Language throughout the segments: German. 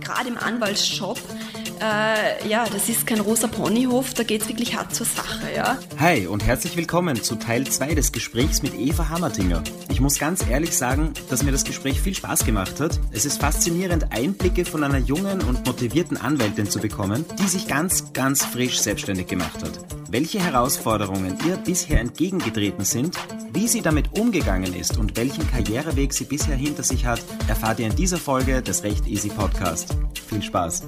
Gerade im Anwaltsjob, äh, ja, das ist kein rosa Ponyhof, da geht es wirklich hart zur Sache, ja. Hi und herzlich willkommen zu Teil 2 des Gesprächs mit Eva Hammertinger. Ich muss ganz ehrlich sagen, dass mir das Gespräch viel Spaß gemacht hat. Es ist faszinierend, Einblicke von einer jungen und motivierten Anwältin zu bekommen, die sich ganz, ganz frisch selbstständig gemacht hat. Welche Herausforderungen ihr bisher entgegengetreten sind, wie sie damit umgegangen ist und welchen Karriereweg sie bisher hinter sich hat, erfahrt ihr in dieser Folge des Recht Easy Podcast. Viel Spaß!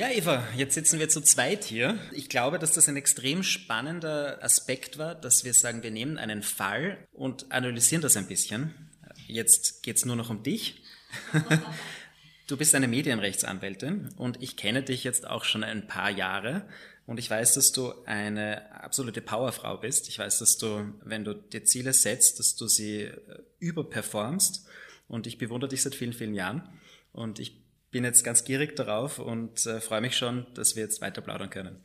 Ja, Eva, jetzt sitzen wir zu zweit hier. Ich glaube, dass das ein extrem spannender Aspekt war, dass wir sagen, wir nehmen einen Fall und analysieren das ein bisschen. Jetzt geht es nur noch um dich. Du bist eine Medienrechtsanwältin und ich kenne dich jetzt auch schon ein paar Jahre. Und ich weiß, dass du eine absolute Powerfrau bist. Ich weiß, dass du, wenn du dir Ziele setzt, dass du sie äh, überperformst. Und ich bewundere dich seit vielen, vielen Jahren. Und ich bin jetzt ganz gierig darauf und äh, freue mich schon, dass wir jetzt weiter plaudern können.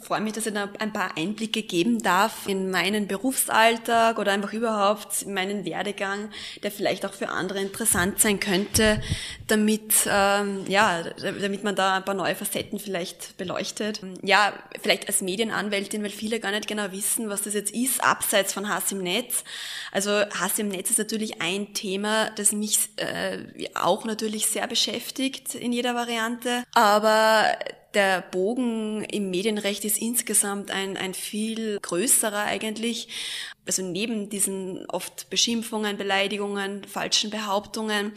Freue mich, dass ich da ein paar Einblicke geben darf in meinen Berufsalltag oder einfach überhaupt in meinen Werdegang, der vielleicht auch für andere interessant sein könnte, damit, ähm, ja, damit man da ein paar neue Facetten vielleicht beleuchtet. Ja, vielleicht als Medienanwältin, weil viele gar nicht genau wissen, was das jetzt ist, abseits von Hass im Netz. Also Hass im Netz ist natürlich ein Thema, das mich äh, auch natürlich sehr beschäftigt in jeder Variante, aber der Bogen im Medienrecht ist insgesamt ein, ein viel größerer eigentlich. Also neben diesen oft Beschimpfungen, Beleidigungen, falschen Behauptungen,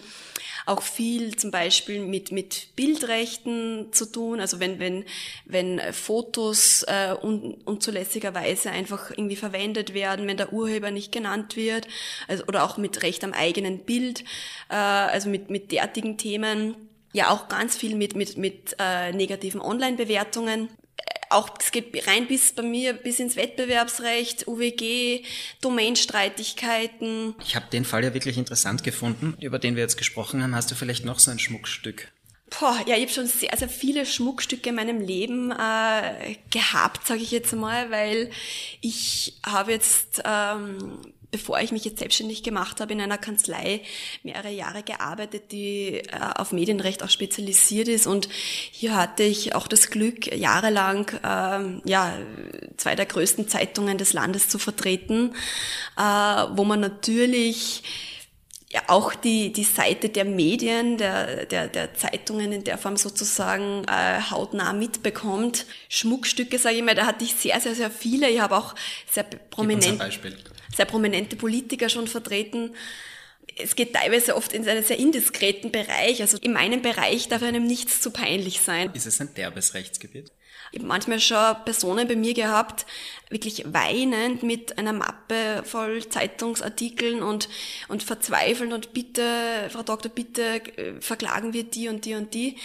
auch viel zum Beispiel mit, mit Bildrechten zu tun. Also wenn, wenn, wenn Fotos äh, un, unzulässigerweise einfach irgendwie verwendet werden, wenn der Urheber nicht genannt wird, also, oder auch mit Recht am eigenen Bild, äh, also mit, mit derartigen Themen ja auch ganz viel mit, mit, mit äh, negativen Online-Bewertungen. Äh, auch, es geht rein bis bei mir bis ins Wettbewerbsrecht, UWG, Domainstreitigkeiten. Ich habe den Fall ja wirklich interessant gefunden, über den wir jetzt gesprochen haben. Hast du vielleicht noch so ein Schmuckstück? Boah, ja, ich habe schon sehr, sehr viele Schmuckstücke in meinem Leben äh, gehabt, sage ich jetzt mal, weil ich habe jetzt ähm, bevor ich mich jetzt selbstständig gemacht habe, in einer Kanzlei mehrere Jahre gearbeitet, die äh, auf Medienrecht auch spezialisiert ist. Und hier hatte ich auch das Glück, jahrelang ähm, ja, zwei der größten Zeitungen des Landes zu vertreten, äh, wo man natürlich ja auch die, die Seite der Medien, der, der, der Zeitungen in der Form sozusagen äh, hautnah mitbekommt. Schmuckstücke, sage ich mal, da hatte ich sehr, sehr, sehr viele. Ich habe auch sehr prominent, sehr prominente Politiker schon vertreten. Es geht teilweise oft in einen sehr indiskreten Bereich. Also in meinem Bereich darf einem nichts zu peinlich sein. Ist es ein derbes Rechtsgebiet? Habe manchmal schon Personen bei mir gehabt, wirklich weinend mit einer Mappe voll Zeitungsartikeln und, und verzweifeln und bitte, Frau Doktor, bitte äh, verklagen wir die und die und die.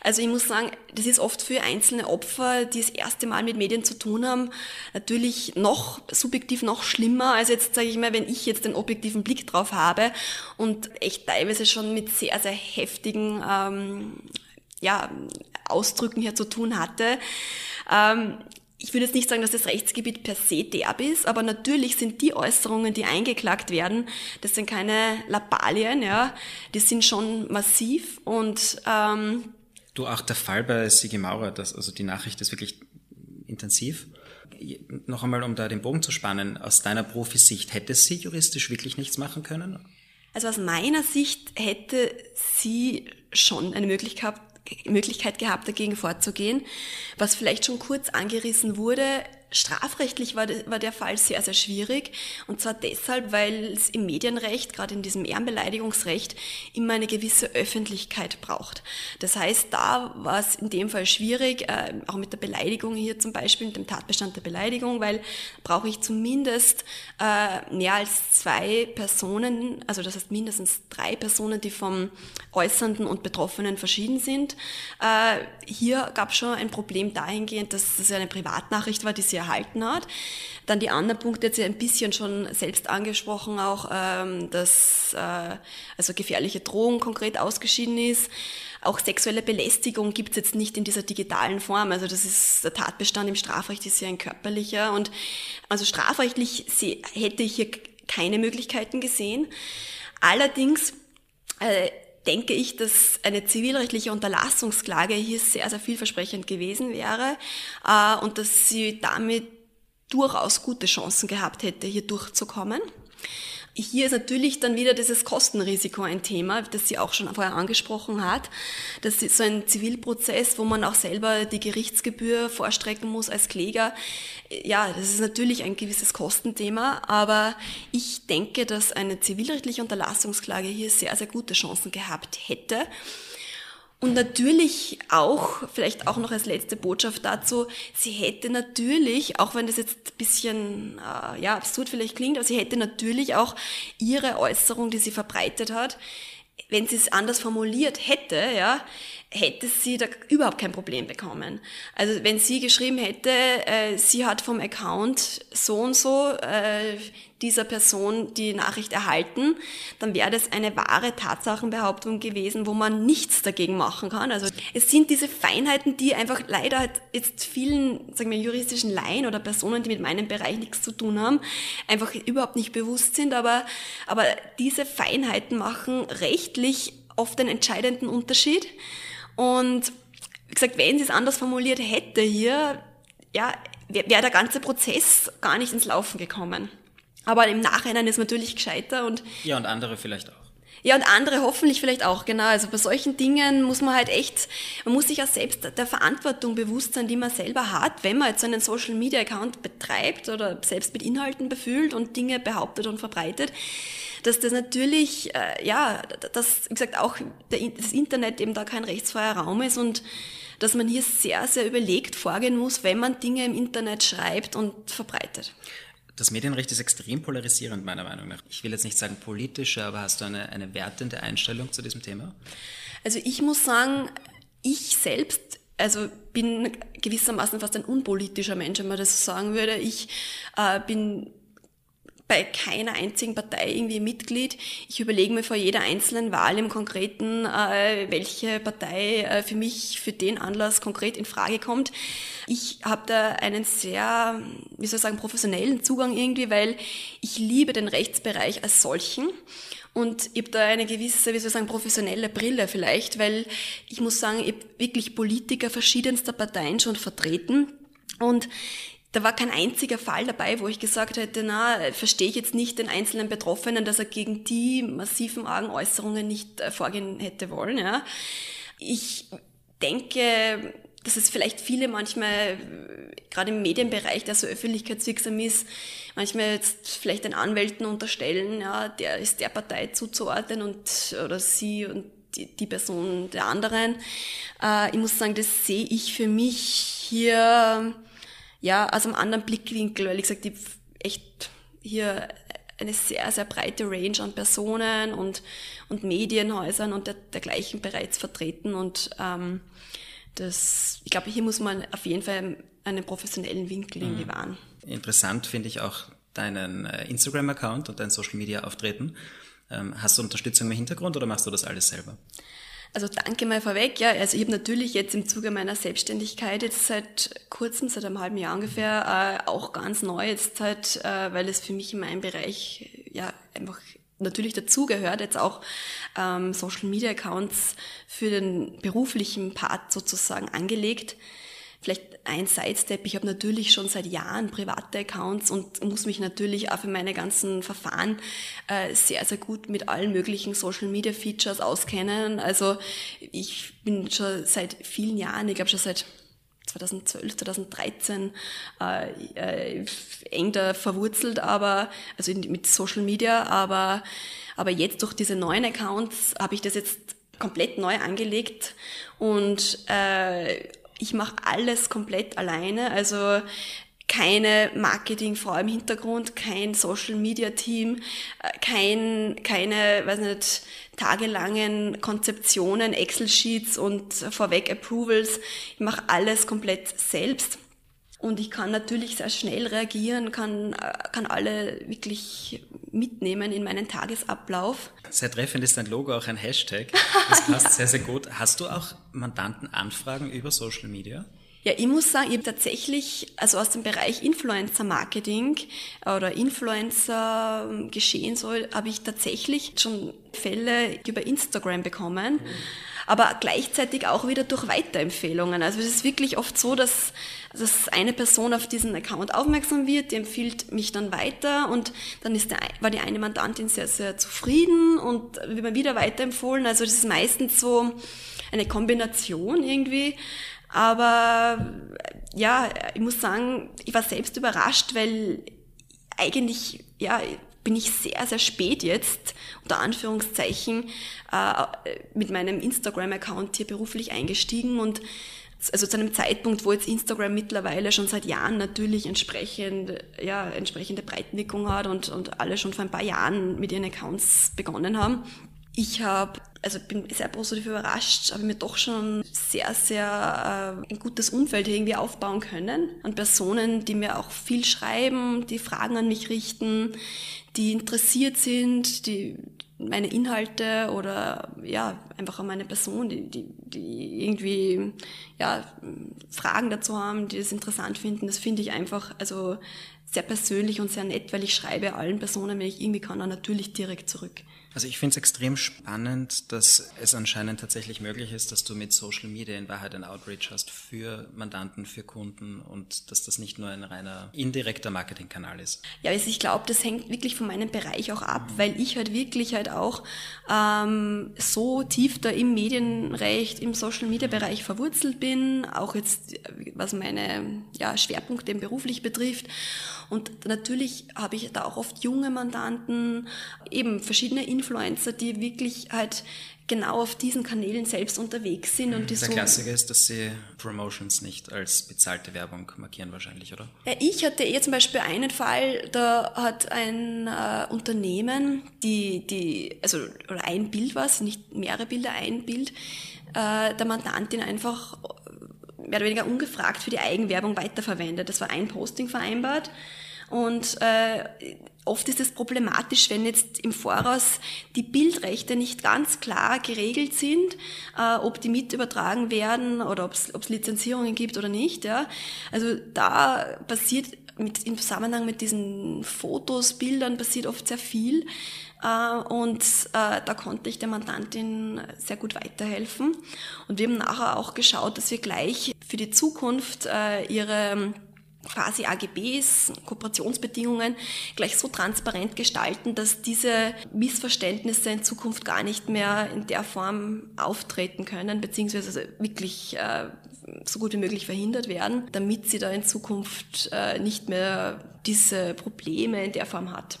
Also ich muss sagen, das ist oft für einzelne Opfer, die das erste Mal mit Medien zu tun haben, natürlich noch subjektiv noch schlimmer, als jetzt, sage ich mal, wenn ich jetzt den objektiven Blick drauf habe und echt teilweise schon mit sehr, sehr heftigen ähm, ja, Ausdrücken hier zu tun hatte. Ähm, ich würde jetzt nicht sagen, dass das Rechtsgebiet per se derb ist, aber natürlich sind die Äußerungen, die eingeklagt werden, das sind keine Lappalien, ja, die sind schon massiv und ähm, Du, auch der Fall bei Sigi Maurer, das, also die Nachricht ist wirklich intensiv. Noch einmal, um da den Bogen zu spannen, aus deiner Profisicht, hätte sie juristisch wirklich nichts machen können? Also aus meiner Sicht hätte sie schon eine Möglichkeit Möglichkeit gehabt, dagegen vorzugehen. Was vielleicht schon kurz angerissen wurde, Strafrechtlich war, war der Fall sehr, sehr schwierig. Und zwar deshalb, weil es im Medienrecht, gerade in diesem Ehrenbeleidigungsrecht, immer eine gewisse Öffentlichkeit braucht. Das heißt, da war es in dem Fall schwierig, äh, auch mit der Beleidigung hier zum Beispiel, mit dem Tatbestand der Beleidigung, weil brauche ich zumindest äh, mehr als zwei Personen, also das heißt mindestens drei Personen, die vom Äußernden und Betroffenen verschieden sind. Äh, hier gab es schon ein Problem dahingehend, dass es eine Privatnachricht war, die sehr erhalten hat. Dann die anderen Punkte jetzt ja ein bisschen schon selbst angesprochen auch, ähm, dass äh, also gefährliche Drohung konkret ausgeschieden ist. Auch sexuelle Belästigung gibt es jetzt nicht in dieser digitalen Form. Also das ist der Tatbestand im Strafrecht ist ja ein körperlicher und also strafrechtlich hätte ich hier keine Möglichkeiten gesehen. Allerdings äh, denke ich, dass eine zivilrechtliche Unterlassungsklage hier sehr, sehr vielversprechend gewesen wäre äh, und dass sie damit durchaus gute Chancen gehabt hätte, hier durchzukommen. Hier ist natürlich dann wieder dieses Kostenrisiko ein Thema, das sie auch schon vorher angesprochen hat. Das ist so ein Zivilprozess, wo man auch selber die Gerichtsgebühr vorstrecken muss als Kläger. Ja, das ist natürlich ein gewisses Kostenthema, aber ich denke, dass eine zivilrechtliche Unterlassungsklage hier sehr, sehr gute Chancen gehabt hätte. Und natürlich auch, vielleicht auch noch als letzte Botschaft dazu, sie hätte natürlich, auch wenn das jetzt ein bisschen äh, ja, absurd vielleicht klingt, aber sie hätte natürlich auch ihre Äußerung, die sie verbreitet hat, wenn sie es anders formuliert hätte, ja, hätte sie da überhaupt kein Problem bekommen. Also wenn sie geschrieben hätte, äh, sie hat vom Account so und so äh, dieser Person die Nachricht erhalten, dann wäre das eine wahre Tatsachenbehauptung gewesen, wo man nichts dagegen machen kann. Also es sind diese Feinheiten, die einfach leider halt jetzt vielen, sagen wir, juristischen Laien oder Personen, die mit meinem Bereich nichts zu tun haben, einfach überhaupt nicht bewusst sind. Aber, aber diese Feinheiten machen rechtlich oft einen entscheidenden Unterschied. Und wie gesagt, wenn sie es anders formuliert hätte hier, ja, wäre wär der ganze Prozess gar nicht ins Laufen gekommen. Aber im Nachhinein ist natürlich gescheiter und. Ja, und andere vielleicht auch. Ja, und andere hoffentlich vielleicht auch, genau. Also bei solchen Dingen muss man halt echt, man muss sich ja selbst der Verantwortung bewusst sein, die man selber hat, wenn man jetzt so einen Social Media Account betreibt oder selbst mit Inhalten befüllt und Dinge behauptet und verbreitet dass das natürlich, äh, ja, dass, wie gesagt, auch der, das Internet eben da kein rechtsfreier Raum ist und dass man hier sehr, sehr überlegt vorgehen muss, wenn man Dinge im Internet schreibt und verbreitet. Das Medienrecht ist extrem polarisierend, meiner Meinung nach. Ich will jetzt nicht sagen politische, aber hast du eine, eine wertende Einstellung zu diesem Thema? Also ich muss sagen, ich selbst also bin gewissermaßen fast ein unpolitischer Mensch, wenn man das so sagen würde. Ich äh, bin bei keiner einzigen Partei irgendwie Mitglied. Ich überlege mir vor jeder einzelnen Wahl im Konkreten, äh, welche Partei äh, für mich für den Anlass konkret in Frage kommt. Ich habe da einen sehr, wie soll ich sagen, professionellen Zugang irgendwie, weil ich liebe den Rechtsbereich als solchen. Und ich habe da eine gewisse, wie soll ich sagen, professionelle Brille vielleicht, weil ich muss sagen, ich habe wirklich Politiker verschiedenster Parteien schon vertreten. Und da war kein einziger Fall dabei, wo ich gesagt hätte, na, verstehe ich jetzt nicht den einzelnen Betroffenen, dass er gegen die massiven argen Äußerungen nicht äh, vorgehen hätte wollen. Ja. Ich denke, dass es vielleicht viele manchmal, gerade im Medienbereich, der so öffentlichkeitswirksam ist, manchmal jetzt vielleicht den Anwälten unterstellen, ja, der ist der Partei zuzuordnen und oder sie und die, die Person der anderen. Äh, ich muss sagen, das sehe ich für mich hier ja, aus einem anderen Blickwinkel, weil ich gesagt, ich echt hier eine sehr, sehr breite Range an Personen und, und Medienhäusern und der, dergleichen bereits vertreten und ähm, das, ich glaube, hier muss man auf jeden Fall einen professionellen Winkel mhm. irgendwie wahren. Interessant finde ich auch deinen äh, Instagram-Account und dein Social-Media-Auftreten. Ähm, hast du Unterstützung im Hintergrund oder machst du das alles selber? Also danke mal vorweg. Ja, also ich habe natürlich jetzt im Zuge meiner Selbstständigkeit jetzt seit kurzem, seit einem halben Jahr ungefähr, äh, auch ganz neu jetzt halt, äh, weil es für mich in meinem Bereich ja einfach natürlich dazugehört, jetzt auch ähm, Social Media Accounts für den beruflichen Part sozusagen angelegt. Vielleicht ein Sidestep, ich habe natürlich schon seit Jahren private Accounts und muss mich natürlich auch für meine ganzen Verfahren äh, sehr, sehr gut mit allen möglichen Social Media Features auskennen. Also ich bin schon seit vielen Jahren, ich glaube schon seit 2012, 2013 äh, äh, eng da verwurzelt, aber also in, mit Social Media, aber aber jetzt durch diese neuen Accounts habe ich das jetzt komplett neu angelegt und äh, ich mache alles komplett alleine. Also keine Marketingfrau im Hintergrund, kein Social Media Team, äh, kein, keine, weiß nicht, tagelangen Konzeptionen, Excel Sheets und vorweg Approvals. Ich mache alles komplett selbst. Und ich kann natürlich sehr schnell reagieren, kann, kann alle wirklich mitnehmen in meinen Tagesablauf. Sehr treffend ist dein Logo auch ein Hashtag. Das passt sehr, sehr gut. Hast du auch Mandantenanfragen über Social Media? Ja, ich muss sagen, ich habe tatsächlich, also aus dem Bereich Influencer-Marketing oder Influencer-Geschehen soll, habe ich tatsächlich schon Fälle über Instagram bekommen. Mhm aber gleichzeitig auch wieder durch Weiterempfehlungen. Also es ist wirklich oft so, dass, dass eine Person auf diesen Account aufmerksam wird, die empfiehlt mich dann weiter und dann ist der, war die eine Mandantin sehr, sehr zufrieden und wird mir wieder weiterempfohlen. Also das ist meistens so eine Kombination irgendwie. Aber ja, ich muss sagen, ich war selbst überrascht, weil eigentlich, ja, bin ich sehr, sehr spät jetzt, unter Anführungszeichen, äh, mit meinem Instagram-Account hier beruflich eingestiegen und also zu einem Zeitpunkt, wo jetzt Instagram mittlerweile schon seit Jahren natürlich entsprechend, ja, entsprechende Breitenwirkung hat und, und alle schon vor ein paar Jahren mit ihren Accounts begonnen haben. Ich habe, also bin sehr positiv überrascht, habe mir doch schon sehr, sehr äh, ein gutes Umfeld irgendwie aufbauen können. An Personen, die mir auch viel schreiben, die Fragen an mich richten, die interessiert sind, die meine Inhalte oder ja, einfach an meine Person, die, die, die irgendwie ja, Fragen dazu haben, die das interessant finden, das finde ich einfach also sehr persönlich und sehr nett, weil ich schreibe allen Personen, wenn ich irgendwie kann, auch natürlich direkt zurück. Also ich finde es extrem spannend, dass es anscheinend tatsächlich möglich ist, dass du mit Social Media in Wahrheit ein Outreach hast für Mandanten, für Kunden und dass das nicht nur ein reiner indirekter Marketingkanal ist. Ja, also ich glaube, das hängt wirklich von meinem Bereich auch ab, mhm. weil ich halt wirklich halt auch ähm, so tief da im Medienrecht, im Social Media Bereich verwurzelt bin, auch jetzt was meine ja, Schwerpunkte beruflich betrifft. Und natürlich habe ich da auch oft junge Mandanten, eben verschiedene Influencer, die wirklich halt genau auf diesen Kanälen selbst unterwegs sind. Und die Der so Klassiker ist, dass sie Promotions nicht als bezahlte Werbung markieren wahrscheinlich, oder? Ich hatte eher zum Beispiel einen Fall, da hat ein äh, Unternehmen, die, die, also oder ein Bild war es, nicht mehrere Bilder, ein Bild, äh, der Mandantin einfach mehr oder weniger ungefragt für die Eigenwerbung weiterverwendet. Das war ein Posting vereinbart und äh, oft ist es problematisch, wenn jetzt im Voraus die Bildrechte nicht ganz klar geregelt sind, äh, ob die mit übertragen werden oder ob es Lizenzierungen gibt oder nicht. Ja. Also da passiert mit, im Zusammenhang mit diesen Fotos, Bildern passiert oft sehr viel. Äh, und äh, da konnte ich der Mandantin sehr gut weiterhelfen. Und wir haben nachher auch geschaut, dass wir gleich für die Zukunft äh, ihre quasi AGBs, Kooperationsbedingungen gleich so transparent gestalten, dass diese Missverständnisse in Zukunft gar nicht mehr in der Form auftreten können, beziehungsweise wirklich äh, so gut wie möglich verhindert werden, damit sie da in Zukunft äh, nicht mehr diese Probleme in der Form hat.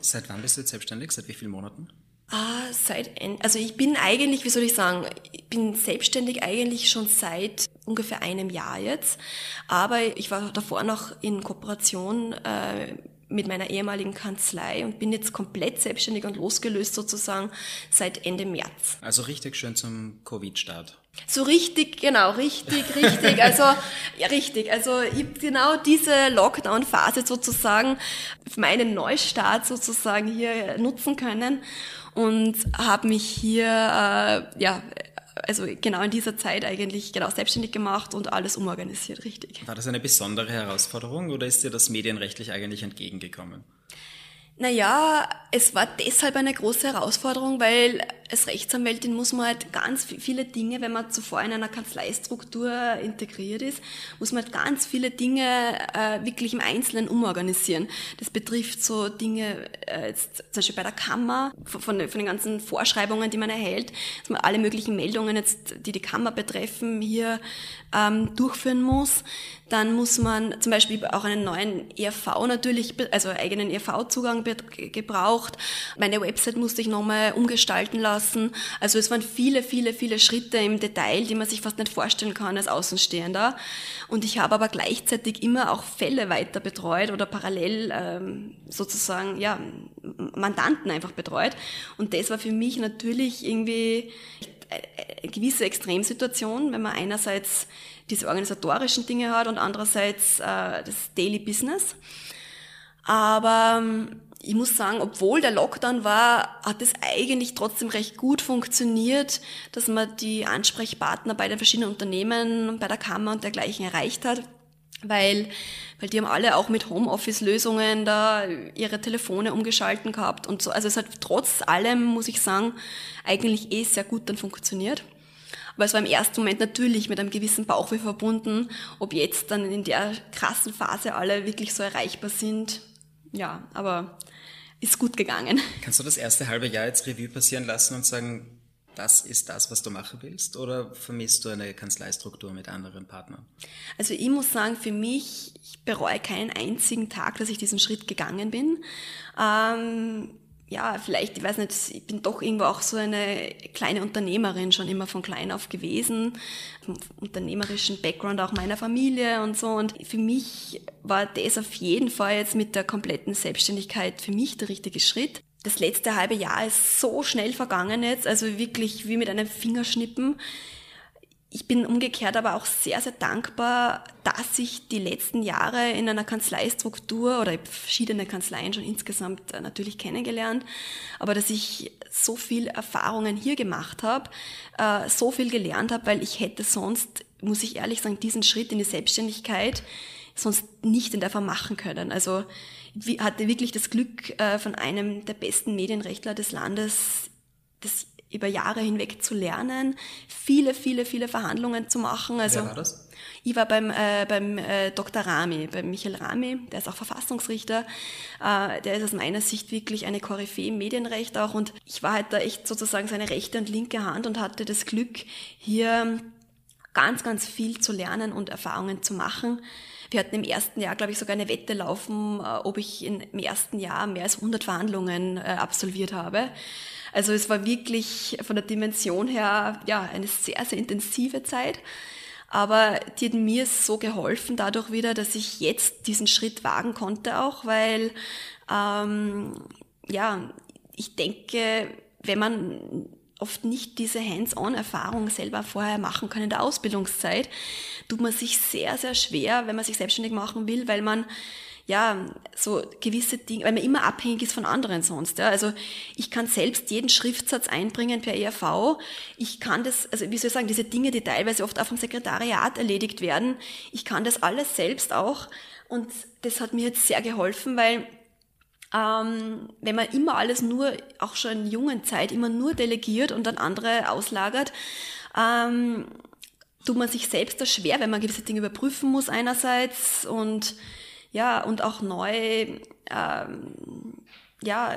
Seit wann bist du jetzt selbstständig? Seit wie vielen Monaten? Ah, seit, also ich bin eigentlich, wie soll ich sagen, ich bin selbstständig eigentlich schon seit ungefähr einem Jahr jetzt, aber ich war davor noch in Kooperation äh, mit meiner ehemaligen Kanzlei und bin jetzt komplett selbstständig und losgelöst sozusagen seit Ende März. Also richtig schön zum Covid-Start. So richtig, genau, richtig, richtig. Also, ja, richtig. Also, ich habe genau diese Lockdown-Phase sozusagen, meinen Neustart sozusagen hier nutzen können und habe mich hier, äh, ja, also genau in dieser Zeit eigentlich genau selbstständig gemacht und alles umorganisiert, richtig. War das eine besondere Herausforderung oder ist dir das medienrechtlich eigentlich entgegengekommen? Naja, es war deshalb eine große Herausforderung, weil als Rechtsanwältin muss man halt ganz viele Dinge, wenn man zuvor in einer Kanzleistruktur integriert ist, muss man halt ganz viele Dinge äh, wirklich im Einzelnen umorganisieren. Das betrifft so Dinge, äh, jetzt, zum Beispiel bei der Kammer, von, von, den ganzen Vorschreibungen, die man erhält, dass man alle möglichen Meldungen jetzt, die die Kammer betreffen, hier ähm, durchführen muss. Dann muss man zum Beispiel auch einen neuen ERV natürlich, also eigenen ERV-Zugang gebraucht. Meine Website musste ich nochmal umgestalten lassen. Also es waren viele, viele, viele Schritte im Detail, die man sich fast nicht vorstellen kann als Außenstehender. Und ich habe aber gleichzeitig immer auch Fälle weiter betreut oder parallel ähm, sozusagen ja Mandanten einfach betreut. Und das war für mich natürlich irgendwie eine gewisse Extremsituation, wenn man einerseits diese organisatorischen Dinge hat und andererseits äh, das Daily Business. Aber ähm, ich muss sagen, obwohl der Lockdown war, hat es eigentlich trotzdem recht gut funktioniert, dass man die Ansprechpartner bei den verschiedenen Unternehmen, bei der Kammer und dergleichen erreicht hat. Weil, weil die haben alle auch mit Homeoffice-Lösungen da ihre Telefone umgeschalten gehabt und so. Also es hat trotz allem, muss ich sagen, eigentlich eh sehr gut dann funktioniert. Aber es war im ersten Moment natürlich mit einem gewissen Bauchweh verbunden, ob jetzt dann in der krassen Phase alle wirklich so erreichbar sind. Ja, aber ist gut gegangen. Kannst du das erste halbe Jahr jetzt Revue passieren lassen und sagen, das ist das, was du machen willst? Oder vermisst du eine Kanzleistruktur mit anderen Partnern? Also ich muss sagen, für mich, ich bereue keinen einzigen Tag, dass ich diesen Schritt gegangen bin. Ähm, ja, vielleicht, ich weiß nicht, ich bin doch irgendwo auch so eine kleine Unternehmerin schon immer von klein auf gewesen, vom unternehmerischen Background auch meiner Familie und so. Und für mich war das auf jeden Fall jetzt mit der kompletten Selbstständigkeit für mich der richtige Schritt. Das letzte halbe Jahr ist so schnell vergangen jetzt, also wirklich wie mit einem Fingerschnippen ich bin umgekehrt aber auch sehr, sehr dankbar, dass ich die letzten Jahre in einer Kanzleistruktur oder verschiedene Kanzleien schon insgesamt äh, natürlich kennengelernt, aber dass ich so viel Erfahrungen hier gemacht habe, äh, so viel gelernt habe, weil ich hätte sonst, muss ich ehrlich sagen, diesen Schritt in die Selbstständigkeit sonst nicht in der Form machen können. Also hatte wirklich das Glück, äh, von einem der besten Medienrechtler des Landes das über Jahre hinweg zu lernen, viele, viele, viele Verhandlungen zu machen. Also, Wer war das? Ich war beim, äh, beim äh, Dr. Rami, beim Michael Rami, der ist auch Verfassungsrichter. Äh, der ist aus meiner Sicht wirklich eine Koryphäe im Medienrecht auch. Und ich war halt da echt sozusagen seine rechte und linke Hand und hatte das Glück, hier ganz, ganz viel zu lernen und Erfahrungen zu machen. Wir hatten im ersten Jahr, glaube ich, sogar eine Wette laufen, äh, ob ich in, im ersten Jahr mehr als 100 Verhandlungen äh, absolviert habe. Also es war wirklich von der Dimension her ja eine sehr, sehr intensive Zeit. Aber die hat mir so geholfen dadurch wieder, dass ich jetzt diesen Schritt wagen konnte auch, weil ähm, ja, ich denke, wenn man oft nicht diese Hands-on-Erfahrung selber vorher machen kann in der Ausbildungszeit, tut man sich sehr, sehr schwer, wenn man sich selbstständig machen will, weil man ja, so gewisse Dinge, weil man immer abhängig ist von anderen sonst. Ja. Also ich kann selbst jeden Schriftsatz einbringen per ERV. Ich kann das, also wie soll ich sagen, diese Dinge, die teilweise oft auch vom Sekretariat erledigt werden, ich kann das alles selbst auch. Und das hat mir jetzt sehr geholfen, weil ähm, wenn man immer alles nur, auch schon in jungen Zeit, immer nur delegiert und dann andere auslagert, ähm, tut man sich selbst das schwer, wenn man gewisse Dinge überprüfen muss einerseits und ja, und auch neu, ähm, ja,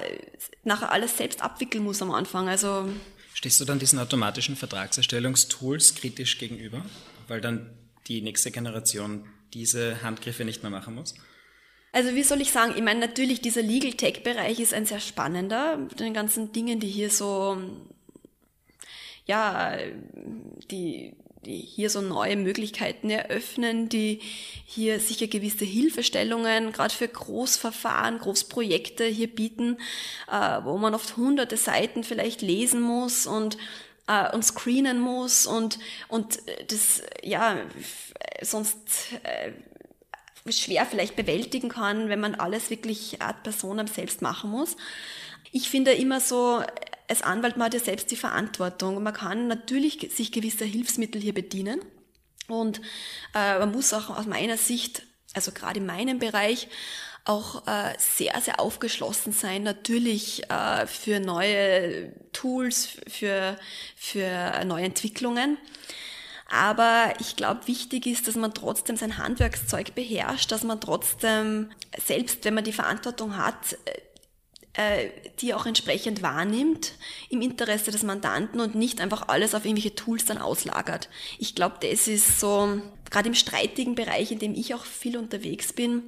nachher alles selbst abwickeln muss am Anfang. Also Stehst du dann diesen automatischen Vertragserstellungstools kritisch gegenüber, weil dann die nächste Generation diese Handgriffe nicht mehr machen muss? Also wie soll ich sagen, ich meine natürlich dieser Legal Tech Bereich ist ein sehr spannender, mit den ganzen Dingen, die hier so ja, die hier so neue Möglichkeiten eröffnen, die hier sicher gewisse Hilfestellungen, gerade für Großverfahren, Großprojekte hier bieten, äh, wo man oft hunderte Seiten vielleicht lesen muss und äh, und screenen muss und und das ja sonst äh, schwer vielleicht bewältigen kann, wenn man alles wirklich ad personam selbst machen muss. Ich finde immer so, als Anwalt, man hat ja selbst die Verantwortung. Man kann natürlich sich gewisser Hilfsmittel hier bedienen. Und äh, man muss auch aus meiner Sicht, also gerade in meinem Bereich, auch äh, sehr, sehr aufgeschlossen sein, natürlich äh, für neue Tools, für, für neue Entwicklungen. Aber ich glaube, wichtig ist, dass man trotzdem sein Handwerkszeug beherrscht, dass man trotzdem, selbst wenn man die Verantwortung hat, äh, die auch entsprechend wahrnimmt im Interesse des Mandanten und nicht einfach alles auf irgendwelche Tools dann auslagert. Ich glaube, das ist so, gerade im streitigen Bereich, in dem ich auch viel unterwegs bin,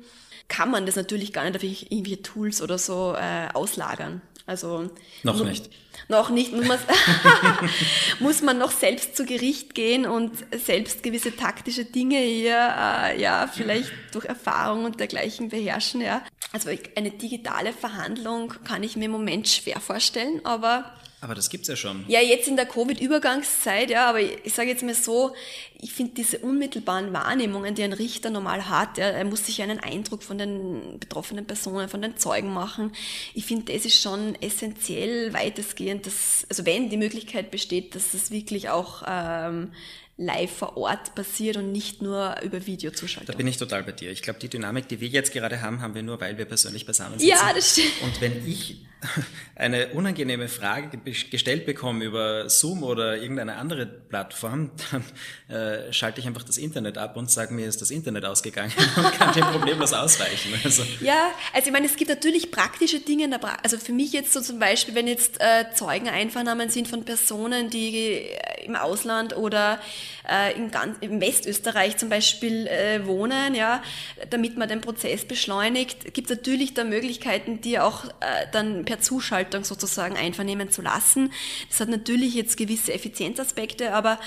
kann man das natürlich gar nicht auf irgendwelche Tools oder so äh, auslagern. Also noch nicht. Noch nicht. Muss man, muss man noch selbst zu Gericht gehen und selbst gewisse taktische Dinge hier, äh, ja, vielleicht durch Erfahrung und dergleichen beherrschen, ja. Also eine digitale Verhandlung kann ich mir im Moment schwer vorstellen, aber Aber das gibt's ja schon. Ja, jetzt in der Covid-Übergangszeit, ja, aber ich sage jetzt mal so, ich finde diese unmittelbaren Wahrnehmungen, die ein Richter normal hat, ja, er muss sich einen Eindruck von den betroffenen Personen, von den Zeugen machen. Ich finde, das ist schon essentiell weitestgehend, dass, also wenn die Möglichkeit besteht, dass es wirklich auch ähm, live vor Ort passiert und nicht nur über Videozuschaltung. Da bin ich total bei dir. Ich glaube, die Dynamik, die wir jetzt gerade haben, haben wir nur, weil wir persönlich beisammen sind. Ja, das stimmt. Und wenn ich eine unangenehme Frage gestellt bekomme über Zoom oder irgendeine andere Plattform, dann äh, schalte ich einfach das Internet ab und sage mir, ist das Internet ausgegangen und kann dem problemlos ausweichen. Also. Ja, also ich meine, es gibt natürlich praktische Dinge. also für mich jetzt so zum Beispiel, wenn jetzt äh, Zeugeneinvernahmen sind von Personen, die im Ausland oder äh, in, ganz, in Westösterreich zum Beispiel äh, wohnen, ja, damit man den Prozess beschleunigt, gibt es natürlich da Möglichkeiten, die auch äh, dann per Zuschaltung sozusagen einvernehmen zu lassen. Das hat natürlich jetzt gewisse Effizienzaspekte, aber,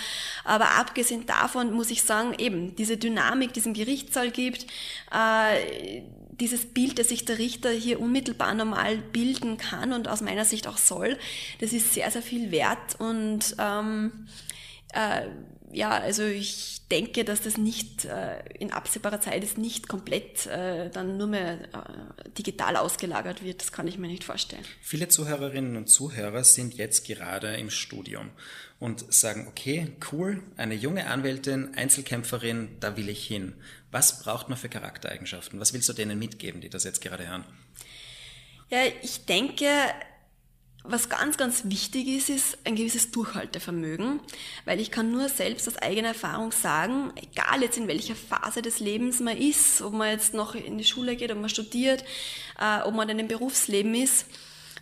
aber abgesehen davon muss ich sagen, eben diese Dynamik, die es im Gerichtssaal gibt, äh, dieses Bild, das sich der Richter hier unmittelbar normal bilden kann und aus meiner Sicht auch soll, das ist sehr, sehr viel wert und ähm, äh, ja, also ich denke, dass das nicht äh, in absehbarer Zeit ist nicht komplett äh, dann nur mehr äh, digital ausgelagert wird. Das kann ich mir nicht vorstellen. Viele Zuhörerinnen und Zuhörer sind jetzt gerade im Studium und sagen, okay, cool, eine junge Anwältin, Einzelkämpferin, da will ich hin. Was braucht man für Charaktereigenschaften? Was willst du denen mitgeben, die das jetzt gerade hören? Ja, ich denke, was ganz, ganz wichtig ist, ist ein gewisses Durchhaltevermögen, weil ich kann nur selbst aus eigener Erfahrung sagen, egal jetzt in welcher Phase des Lebens man ist, ob man jetzt noch in die Schule geht, ob man studiert, äh, ob man in einem Berufsleben ist,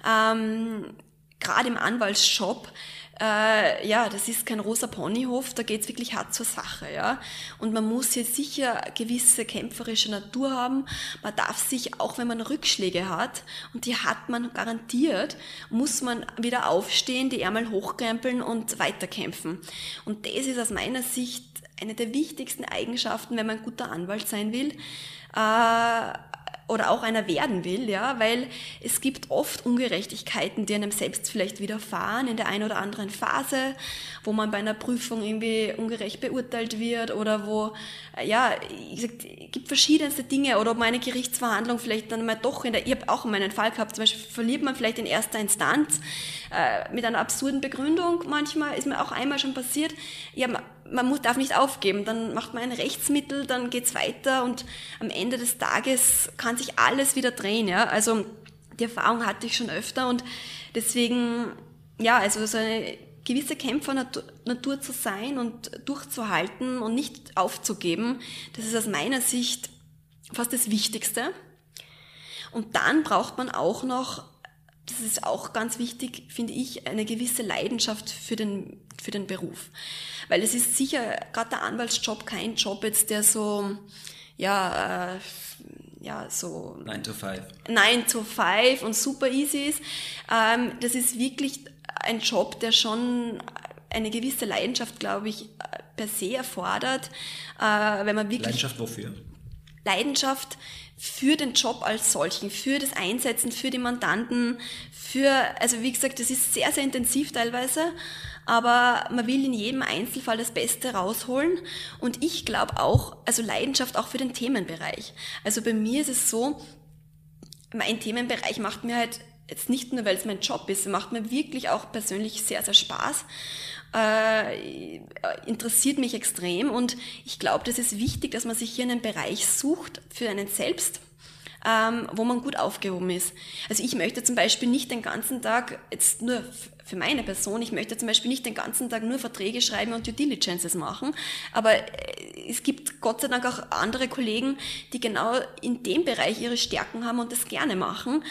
ähm, gerade im Anwaltsjob, äh, ja, das ist kein rosa Ponyhof, da geht's wirklich hart zur Sache, ja. Und man muss hier sicher gewisse kämpferische Natur haben. Man darf sich, auch wenn man Rückschläge hat, und die hat man garantiert, muss man wieder aufstehen, die Ärmel hochkrempeln und weiterkämpfen. Und das ist aus meiner Sicht eine der wichtigsten Eigenschaften, wenn man ein guter Anwalt sein will. Äh, oder auch einer werden will, ja, weil es gibt oft Ungerechtigkeiten, die einem selbst vielleicht widerfahren in der einen oder anderen Phase, wo man bei einer Prüfung irgendwie ungerecht beurteilt wird oder wo, äh, ja, ich sag, es gibt verschiedenste Dinge oder ob man eine Gerichtsverhandlung vielleicht dann mal doch in der, ich habe auch meinen Fall gehabt, zum Beispiel verliert man vielleicht in erster Instanz äh, mit einer absurden Begründung manchmal, ist mir auch einmal schon passiert, ja, man muss, darf nicht aufgeben, dann macht man ein Rechtsmittel, dann geht's weiter und am Ende des Tages kann sich alles wieder drehen. Ja? Also die Erfahrung hatte ich schon öfter und deswegen, ja, also so eine gewisse Kämpfernatur Natur zu sein und durchzuhalten und nicht aufzugeben, das ist aus meiner Sicht fast das Wichtigste. Und dann braucht man auch noch, das ist auch ganz wichtig, finde ich, eine gewisse Leidenschaft für den, für den Beruf. Weil es ist sicher, gerade der Anwaltsjob, kein Job jetzt, der so, ja, äh, ja, so 9 to 5. 9 to 5 und super easy ist. Ähm, das ist wirklich ein Job, der schon eine gewisse Leidenschaft, glaube ich, per se erfordert. Äh, wenn man wirklich Leidenschaft wofür? Leidenschaft für den Job als solchen, für das Einsetzen, für die Mandanten, für, also wie gesagt, das ist sehr, sehr intensiv teilweise aber man will in jedem Einzelfall das Beste rausholen. Und ich glaube auch, also Leidenschaft auch für den Themenbereich. Also bei mir ist es so, mein Themenbereich macht mir halt jetzt nicht nur, weil es mein Job ist, macht mir wirklich auch persönlich sehr, sehr Spaß. Äh, interessiert mich extrem und ich glaube, das ist wichtig, dass man sich hier einen Bereich sucht für einen selbst, ähm, wo man gut aufgehoben ist. Also ich möchte zum Beispiel nicht den ganzen Tag jetzt nur für meine Person, ich möchte zum Beispiel nicht den ganzen Tag nur Verträge schreiben und Due Diligences machen, aber äh, es gibt Gott sei Dank auch andere Kollegen, die genau in dem Bereich ihre Stärken haben und das gerne machen.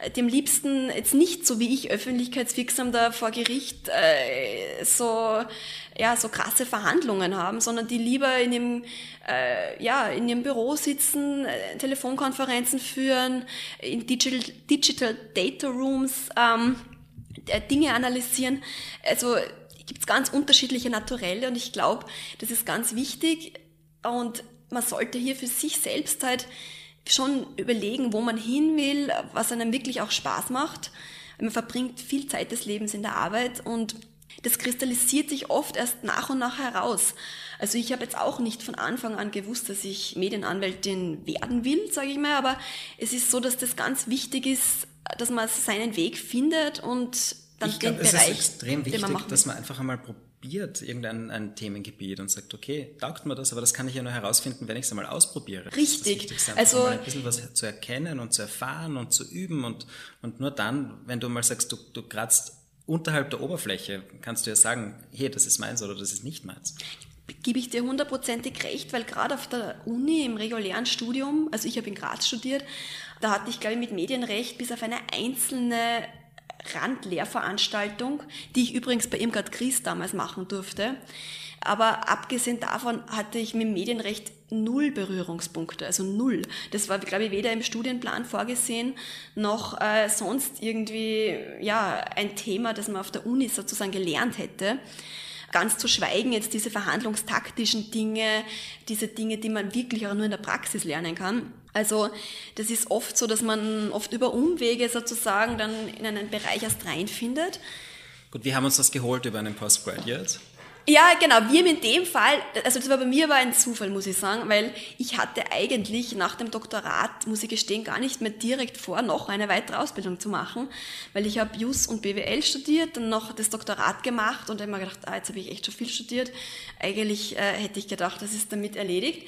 Äh, die am liebsten jetzt nicht so wie ich öffentlichkeitswirksam da vor Gericht äh, so ja so krasse Verhandlungen haben, sondern die lieber in ihrem äh, ja in ihrem Büro sitzen, äh, Telefonkonferenzen führen, in Digital Digital Data Rooms ähm, äh, Dinge analysieren. Also gibt es ganz unterschiedliche Naturelle und ich glaube, das ist ganz wichtig und man sollte hier für sich selbst halt schon überlegen, wo man hin will, was einem wirklich auch Spaß macht. Man verbringt viel Zeit des Lebens in der Arbeit und das kristallisiert sich oft erst nach und nach heraus. Also ich habe jetzt auch nicht von Anfang an gewusst, dass ich Medienanwältin werden will, sage ich mal, aber es ist so, dass das ganz wichtig ist, dass man seinen Weg findet und dann ich den glaub, Bereich, es ist extrem wichtig, man dass man einfach einmal probiert irgendein ein Themengebiet und sagt, okay, taugt mir das, aber das kann ich ja nur herausfinden, wenn ich es einmal ausprobiere. Richtig. Das ist also ein bisschen was zu erkennen und zu erfahren und zu üben und und nur dann, wenn du mal sagst, du du kratzt unterhalb der Oberfläche, kannst du ja sagen, hey, das ist meins oder das ist nicht meins gebe ich dir hundertprozentig recht, weil gerade auf der Uni im regulären Studium, also ich habe in Graz studiert, da hatte ich, glaube ich, mit Medienrecht bis auf eine einzelne Randlehrveranstaltung, die ich übrigens bei Irmgard Gries damals machen durfte. Aber abgesehen davon hatte ich mit Medienrecht null Berührungspunkte, also null. Das war, glaube ich, weder im Studienplan vorgesehen, noch äh, sonst irgendwie ja ein Thema, das man auf der Uni sozusagen gelernt hätte. Ganz zu schweigen jetzt diese verhandlungstaktischen Dinge, diese Dinge, die man wirklich auch nur in der Praxis lernen kann. Also das ist oft so, dass man oft über Umwege sozusagen dann in einen Bereich erst reinfindet. Gut, wir haben uns das geholt über einen Postgraduate. Ja, genau. Wir haben in dem Fall, also das war bei mir war ein Zufall, muss ich sagen, weil ich hatte eigentlich nach dem Doktorat, muss ich gestehen, gar nicht mehr direkt vor, noch eine weitere Ausbildung zu machen, weil ich habe Jus und BWL studiert, dann noch das Doktorat gemacht und immer gedacht, ah, jetzt habe ich echt schon viel studiert. Eigentlich äh, hätte ich gedacht, das ist damit erledigt.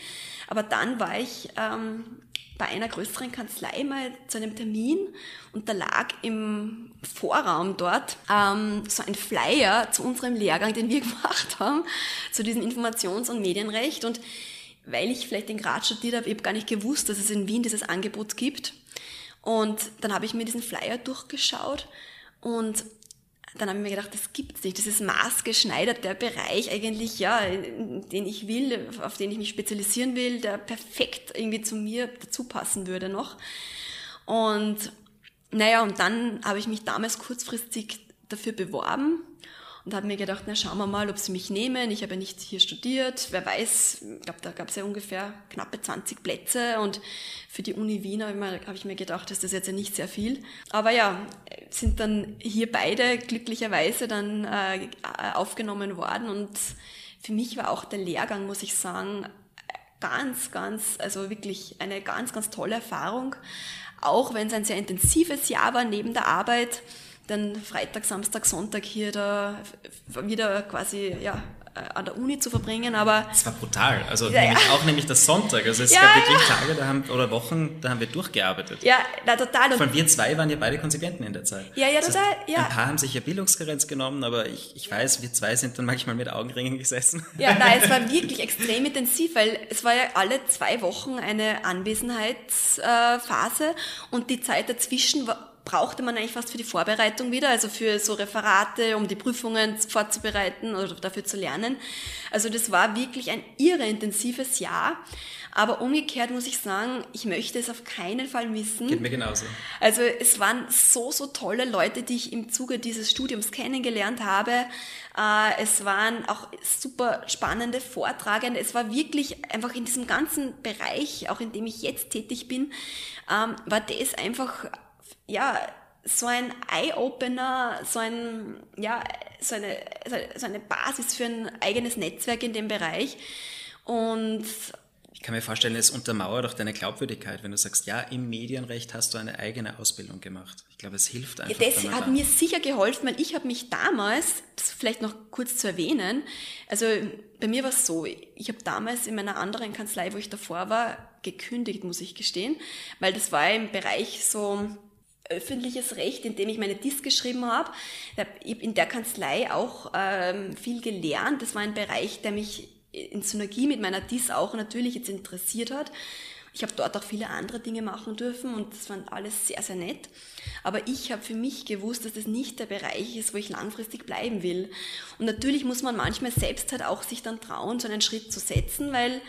Aber dann war ich ähm, bei einer größeren Kanzlei mal zu einem Termin und da lag im Vorraum dort ähm, so ein Flyer zu unserem Lehrgang, den wir gemacht haben, zu diesem Informations- und Medienrecht. Und weil ich vielleicht in Graz studiert habe, ich habe gar nicht gewusst, dass es in Wien dieses Angebot gibt. Und dann habe ich mir diesen Flyer durchgeschaut und dann habe ich mir gedacht, das gibt's nicht. Das ist maßgeschneidert der Bereich eigentlich, ja, den ich will, auf den ich mich spezialisieren will, der perfekt irgendwie zu mir dazu passen würde noch. Und naja, und dann habe ich mich damals kurzfristig dafür beworben und habe mir gedacht, na schauen wir mal, ob sie mich nehmen. Ich habe ja nicht hier studiert. Wer weiß, ich glaube, da gab es ja ungefähr knappe 20 Plätze und für die Uni Wien habe ich, mir, gedacht, das ist jetzt ja nicht sehr viel. Aber ja, sind dann hier beide glücklicherweise dann äh, aufgenommen worden und für mich war auch der Lehrgang, muss ich sagen, ganz, ganz, also wirklich eine ganz, ganz tolle Erfahrung. Auch wenn es ein sehr intensives Jahr war neben der Arbeit dann Freitag, Samstag, Sonntag hier da wieder quasi ja, äh, an der Uni zu verbringen, aber... Es war brutal, also ja, nämlich, ja. auch nämlich das Sonntag, also es ja, gab wirklich Tage da haben, oder Wochen, da haben wir durchgearbeitet. Ja, na, total. Von wir zwei waren ja beide Konzipienten in der Zeit. Ja, ja, das total, heißt, ja. Ein paar haben sich ja Bildungsgrenz genommen, aber ich, ich weiß, wir zwei sind dann manchmal mit Augenringen gesessen. Ja, nein, es war wirklich extrem intensiv, weil es war ja alle zwei Wochen eine Anwesenheitsphase und die Zeit dazwischen war brauchte man eigentlich fast für die Vorbereitung wieder, also für so Referate, um die Prüfungen vorzubereiten oder dafür zu lernen. Also das war wirklich ein irre intensives Jahr. Aber umgekehrt muss ich sagen, ich möchte es auf keinen Fall missen. Geht mir genauso. Also es waren so, so tolle Leute, die ich im Zuge dieses Studiums kennengelernt habe. Äh, es waren auch super spannende Vortragende. Es war wirklich einfach in diesem ganzen Bereich, auch in dem ich jetzt tätig bin, ähm, war das einfach ja, so ein Eye-Opener, so ein, ja, so eine, so eine Basis für ein eigenes Netzwerk in dem Bereich. Und ich kann mir vorstellen, es untermauert auch deine Glaubwürdigkeit, wenn du sagst, ja, im Medienrecht hast du eine eigene Ausbildung gemacht. Ich glaube, es hilft einfach. Das hat mir sicher geholfen, weil ich habe mich damals, das vielleicht noch kurz zu erwähnen, also bei mir war es so, ich habe damals in meiner anderen Kanzlei, wo ich davor war, gekündigt, muss ich gestehen, weil das war im Bereich so öffentliches Recht, in dem ich meine DIS geschrieben habe. Ich habe in der Kanzlei auch ähm, viel gelernt. Das war ein Bereich, der mich in Synergie mit meiner DIS auch natürlich jetzt interessiert hat. Ich habe dort auch viele andere Dinge machen dürfen und das war alles sehr, sehr nett. Aber ich habe für mich gewusst, dass das nicht der Bereich ist, wo ich langfristig bleiben will. Und natürlich muss man manchmal selbst halt auch sich dann trauen, so einen Schritt zu setzen, weil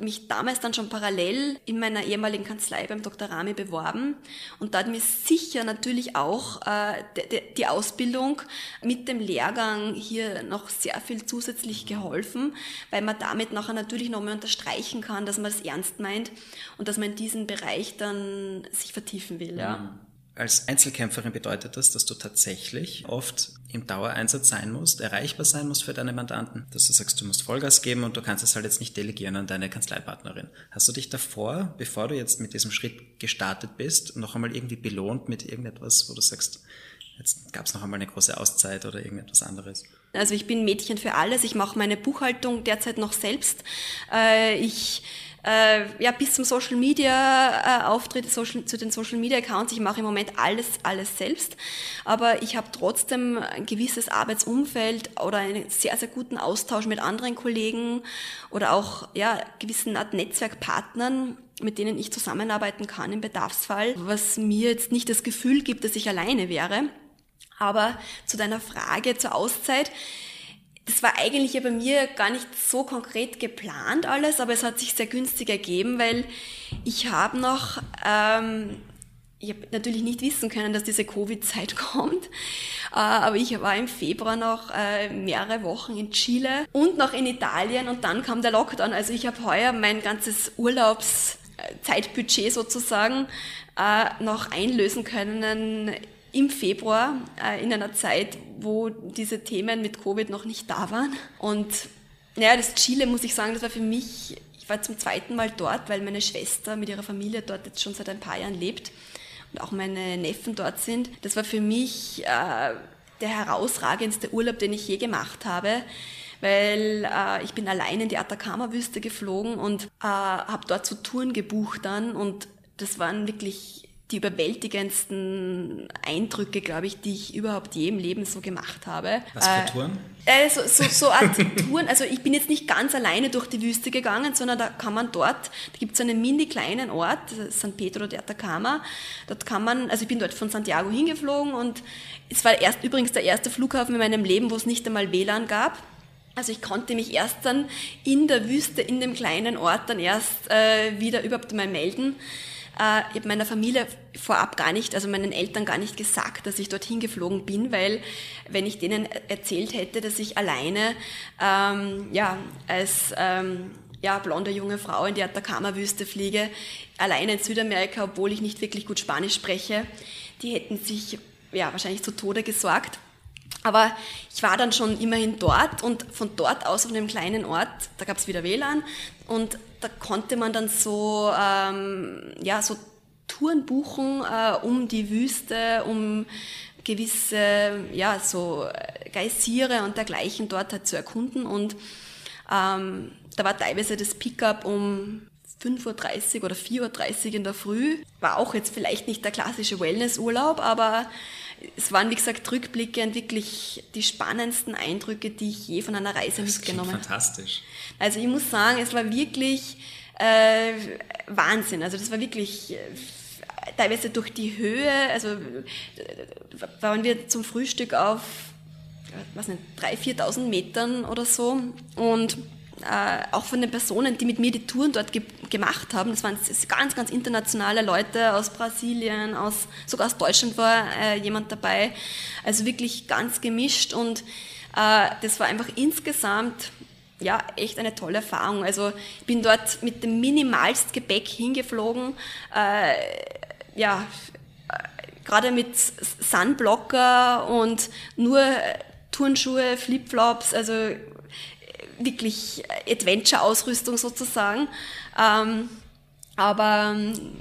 mich damals dann schon parallel in meiner ehemaligen Kanzlei beim Dr. Rami beworben und da hat mir sicher natürlich auch äh, die Ausbildung mit dem Lehrgang hier noch sehr viel zusätzlich geholfen, weil man damit nachher natürlich nochmal unterstreichen kann, dass man es ernst meint und dass man in diesem Bereich dann sich vertiefen will. Ja. Mhm. Als Einzelkämpferin bedeutet das, dass du tatsächlich oft im Dauereinsatz sein musst, erreichbar sein musst für deine Mandanten, dass du sagst, du musst Vollgas geben und du kannst es halt jetzt nicht delegieren an deine Kanzleipartnerin. Hast du dich davor, bevor du jetzt mit diesem Schritt gestartet bist, noch einmal irgendwie belohnt mit irgendetwas, wo du sagst, jetzt gab es noch einmal eine große Auszeit oder irgendetwas anderes? Also ich bin Mädchen für alles. Ich mache meine Buchhaltung derzeit noch selbst. Äh, ich äh, ja, bis zum Social Media äh, Auftritt, Social, zu den Social Media Accounts. Ich mache im Moment alles, alles selbst. Aber ich habe trotzdem ein gewisses Arbeitsumfeld oder einen sehr, sehr guten Austausch mit anderen Kollegen oder auch, ja, gewissen Art Netzwerkpartnern, mit denen ich zusammenarbeiten kann im Bedarfsfall, was mir jetzt nicht das Gefühl gibt, dass ich alleine wäre. Aber zu deiner Frage zur Auszeit, das war eigentlich ja bei mir gar nicht so konkret geplant alles, aber es hat sich sehr günstig ergeben, weil ich habe noch, ähm, ich habe natürlich nicht wissen können, dass diese Covid-Zeit kommt, äh, aber ich war im Februar noch äh, mehrere Wochen in Chile und noch in Italien und dann kam der Lockdown. Also ich habe heuer mein ganzes Urlaubszeitbudget sozusagen äh, noch einlösen können im Februar äh, in einer Zeit, wo diese Themen mit Covid noch nicht da waren. Und naja, das Chile, muss ich sagen, das war für mich, ich war zum zweiten Mal dort, weil meine Schwester mit ihrer Familie dort jetzt schon seit ein paar Jahren lebt und auch meine Neffen dort sind. Das war für mich äh, der herausragendste Urlaub, den ich je gemacht habe weil äh, ich bin allein in die Atacama-Wüste geflogen und äh, habe dort so Touren gebucht dann und das waren wirklich die überwältigendsten Eindrücke, glaube ich, die ich überhaupt je im Leben so gemacht habe. Was für äh, Touren? Äh, so, so, so Art Touren. Also ich bin jetzt nicht ganz alleine durch die Wüste gegangen, sondern da kann man dort, da gibt es einen mini kleinen Ort, San Pedro de Atacama. Dort kann man, also ich bin dort von Santiago hingeflogen und es war erst übrigens der erste Flughafen in meinem Leben, wo es nicht einmal WLAN gab. Also ich konnte mich erst dann in der Wüste, in dem kleinen Ort dann erst äh, wieder überhaupt mal melden. Äh, ich habe meiner Familie vorab gar nicht, also meinen Eltern gar nicht gesagt, dass ich dorthin geflogen bin, weil wenn ich denen erzählt hätte, dass ich alleine ähm, ja, als ähm, ja, blonde junge Frau in die Atacama-Wüste fliege, alleine in Südamerika, obwohl ich nicht wirklich gut Spanisch spreche, die hätten sich ja, wahrscheinlich zu Tode gesorgt. Aber ich war dann schon immerhin dort und von dort aus auf einem kleinen Ort, da gab es wieder WLAN und da konnte man dann so, ähm, ja, so Touren buchen äh, um die Wüste, um gewisse, ja, so Geysire und dergleichen dort halt zu erkunden und ähm, da war teilweise das Pickup um 5.30 Uhr oder 4.30 Uhr in der Früh. War auch jetzt vielleicht nicht der klassische Wellnessurlaub, aber es waren, wie gesagt, rückblickend wirklich die spannendsten Eindrücke, die ich je von einer Reise das mitgenommen habe. Fantastisch. Also ich muss sagen, es war wirklich äh, Wahnsinn. Also das war wirklich äh, teilweise durch die Höhe, also äh, waren wir zum Frühstück auf, was nicht, 3.000, 4.000 Metern oder so und äh, auch von den Personen, die mit mir die Touren dort ge gemacht haben. Das waren ganz, ganz internationale Leute aus Brasilien, aus, sogar aus Deutschland war äh, jemand dabei. Also wirklich ganz gemischt und äh, das war einfach insgesamt ja, echt eine tolle Erfahrung. Also ich bin dort mit dem minimalst Gepäck hingeflogen. Äh, ja, gerade mit Sunblocker und nur Turnschuhe, Flipflops, also wirklich Adventure-Ausrüstung sozusagen. Ähm, aber ähm,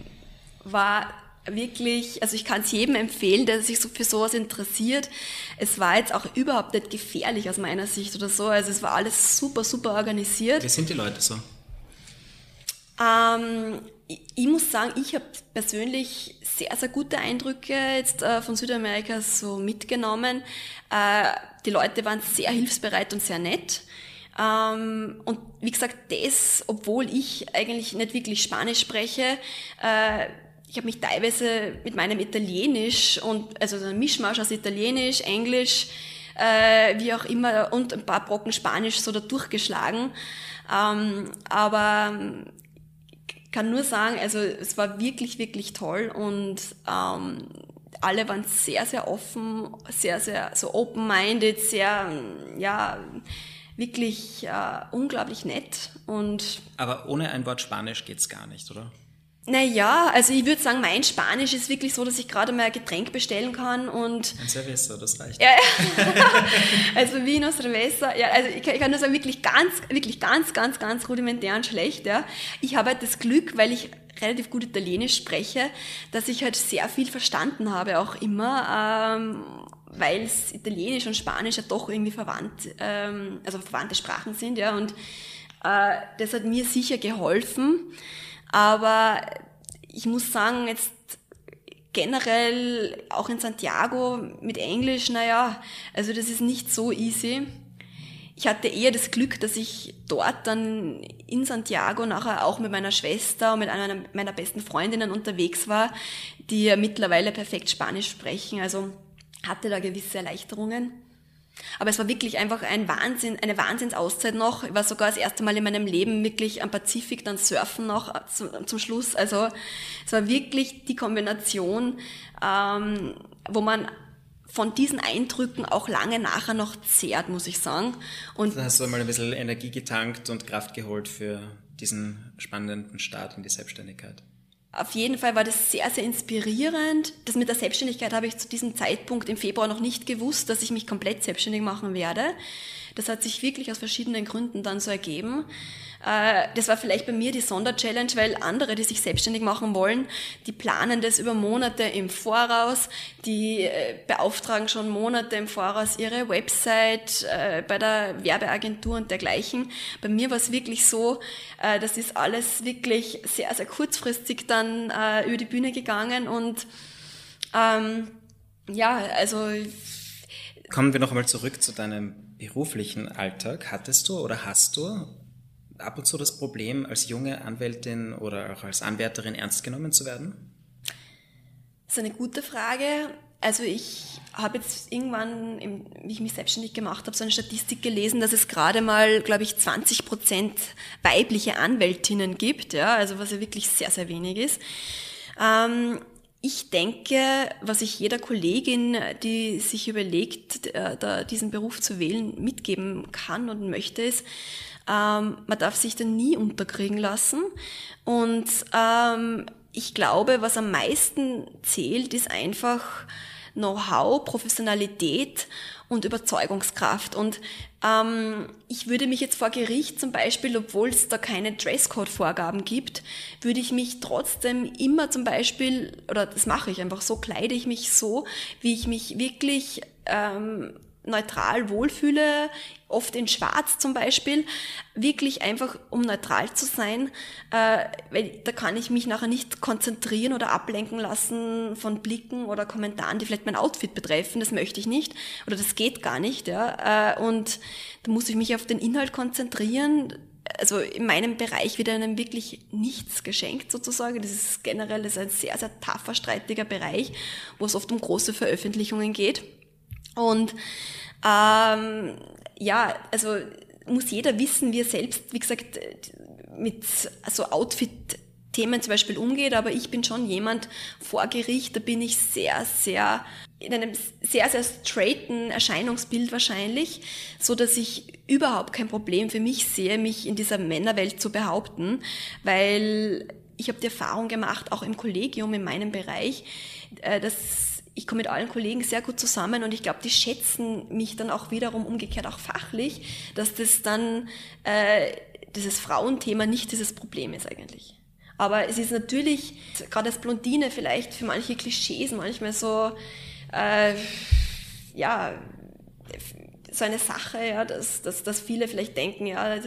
war wirklich, also ich kann es jedem empfehlen, der sich so für sowas interessiert. Es war jetzt auch überhaupt nicht gefährlich aus meiner Sicht oder so. Also es war alles super, super organisiert. Wie sind die Leute so? Ähm, ich, ich, muss sagen, ich habe persönlich sehr, sehr gute Eindrücke jetzt äh, von Südamerika so mitgenommen. Äh, die Leute waren sehr hilfsbereit und sehr nett. Ähm, und wie gesagt, das, obwohl ich eigentlich nicht wirklich Spanisch spreche, äh, ich habe mich teilweise mit meinem Italienisch und also ein Mischmasch aus Italienisch, Englisch, äh, wie auch immer und ein paar Brocken Spanisch so da durchgeschlagen. Ähm, aber kann nur sagen, also es war wirklich, wirklich toll und ähm, alle waren sehr, sehr offen, sehr, sehr so open-minded, sehr, ja, wirklich äh, unglaublich nett und. Aber ohne ein Wort Spanisch geht's gar nicht, oder? Naja, also ich würde sagen, mein Spanisch ist wirklich so, dass ich gerade mal ein Getränk bestellen kann und... Ein Cerveza, das reicht. Ja, also Vino, Cerveza, ja, also ich kann, ich kann nur sagen, wirklich ganz, wirklich ganz, ganz, ganz rudimentär und schlecht, ja. Ich habe halt das Glück, weil ich relativ gut Italienisch spreche, dass ich halt sehr viel verstanden habe, auch immer, ähm, weil es Italienisch und Spanisch ja doch irgendwie verwandt, ähm, also verwandte Sprachen sind, ja, und äh, das hat mir sicher geholfen. Aber ich muss sagen, jetzt generell auch in Santiago mit Englisch, naja, also das ist nicht so easy. Ich hatte eher das Glück, dass ich dort dann in Santiago nachher auch mit meiner Schwester und mit einer meiner besten Freundinnen unterwegs war, die ja mittlerweile perfekt Spanisch sprechen. Also hatte da gewisse Erleichterungen. Aber es war wirklich einfach ein Wahnsinn, eine Wahnsinnsauszeit noch. Ich war sogar das erste Mal in meinem Leben wirklich am Pazifik, dann surfen noch zum, zum Schluss. Also es war wirklich die Kombination, ähm, wo man von diesen Eindrücken auch lange nachher noch zehrt, muss ich sagen. Und dann hast du mal ein bisschen Energie getankt und Kraft geholt für diesen spannenden Start in die Selbstständigkeit. Auf jeden Fall war das sehr, sehr inspirierend. Das mit der Selbstständigkeit habe ich zu diesem Zeitpunkt im Februar noch nicht gewusst, dass ich mich komplett selbstständig machen werde. Das hat sich wirklich aus verschiedenen Gründen dann so ergeben. Äh, das war vielleicht bei mir die Sonderchallenge, weil andere, die sich selbstständig machen wollen, die planen das über Monate im Voraus, die äh, beauftragen schon Monate im Voraus ihre Website äh, bei der Werbeagentur und dergleichen. Bei mir war es wirklich so, das ist alles wirklich sehr, sehr kurzfristig dann über die Bühne gegangen und ähm, ja, also Kommen wir noch einmal zurück zu deinem beruflichen Alltag. Hattest du oder hast du ab und zu das Problem, als junge Anwältin oder auch als Anwärterin ernst genommen zu werden? Das ist eine gute Frage. Also ich habe jetzt irgendwann, wie ich mich selbstständig gemacht habe, so eine Statistik gelesen, dass es gerade mal, glaube ich, 20 Prozent weibliche Anwältinnen gibt, ja, also was ja wirklich sehr, sehr wenig ist. Ähm, ich denke, was ich jeder Kollegin, die sich überlegt, äh, diesen Beruf zu wählen, mitgeben kann und möchte, ist, ähm, man darf sich da nie unterkriegen lassen. Und ähm, ich glaube, was am meisten zählt, ist einfach Know-how, Professionalität und Überzeugungskraft. Und ähm, ich würde mich jetzt vor Gericht zum Beispiel, obwohl es da keine Dresscode-Vorgaben gibt, würde ich mich trotzdem immer zum Beispiel, oder das mache ich einfach so, kleide ich mich so, wie ich mich wirklich ähm, neutral wohlfühle, oft in Schwarz zum Beispiel, wirklich einfach um neutral zu sein, äh, weil da kann ich mich nachher nicht konzentrieren oder ablenken lassen von Blicken oder Kommentaren, die vielleicht mein Outfit betreffen. Das möchte ich nicht oder das geht gar nicht. Ja? Äh, und da muss ich mich auf den Inhalt konzentrieren. Also in meinem Bereich wird einem wirklich nichts geschenkt sozusagen. Das ist generell das ist ein sehr, sehr taffer, streitiger Bereich, wo es oft um große Veröffentlichungen geht. Und ähm, ja, also muss jeder wissen, wie er selbst, wie gesagt, mit so Outfit-Themen zum Beispiel umgeht, aber ich bin schon jemand vor Gericht, da bin ich sehr, sehr in einem sehr, sehr straighten Erscheinungsbild wahrscheinlich, so dass ich überhaupt kein Problem für mich sehe, mich in dieser Männerwelt zu behaupten, weil ich habe die Erfahrung gemacht, auch im Kollegium, in meinem Bereich, äh, dass ich komme mit allen Kollegen sehr gut zusammen und ich glaube, die schätzen mich dann auch wiederum umgekehrt auch fachlich, dass das dann äh, dieses Frauenthema nicht dieses Problem ist eigentlich. Aber es ist natürlich, gerade als Blondine vielleicht für manche Klischees manchmal so, äh, ja, so eine Sache, ja, dass, dass, dass viele vielleicht denken, ja,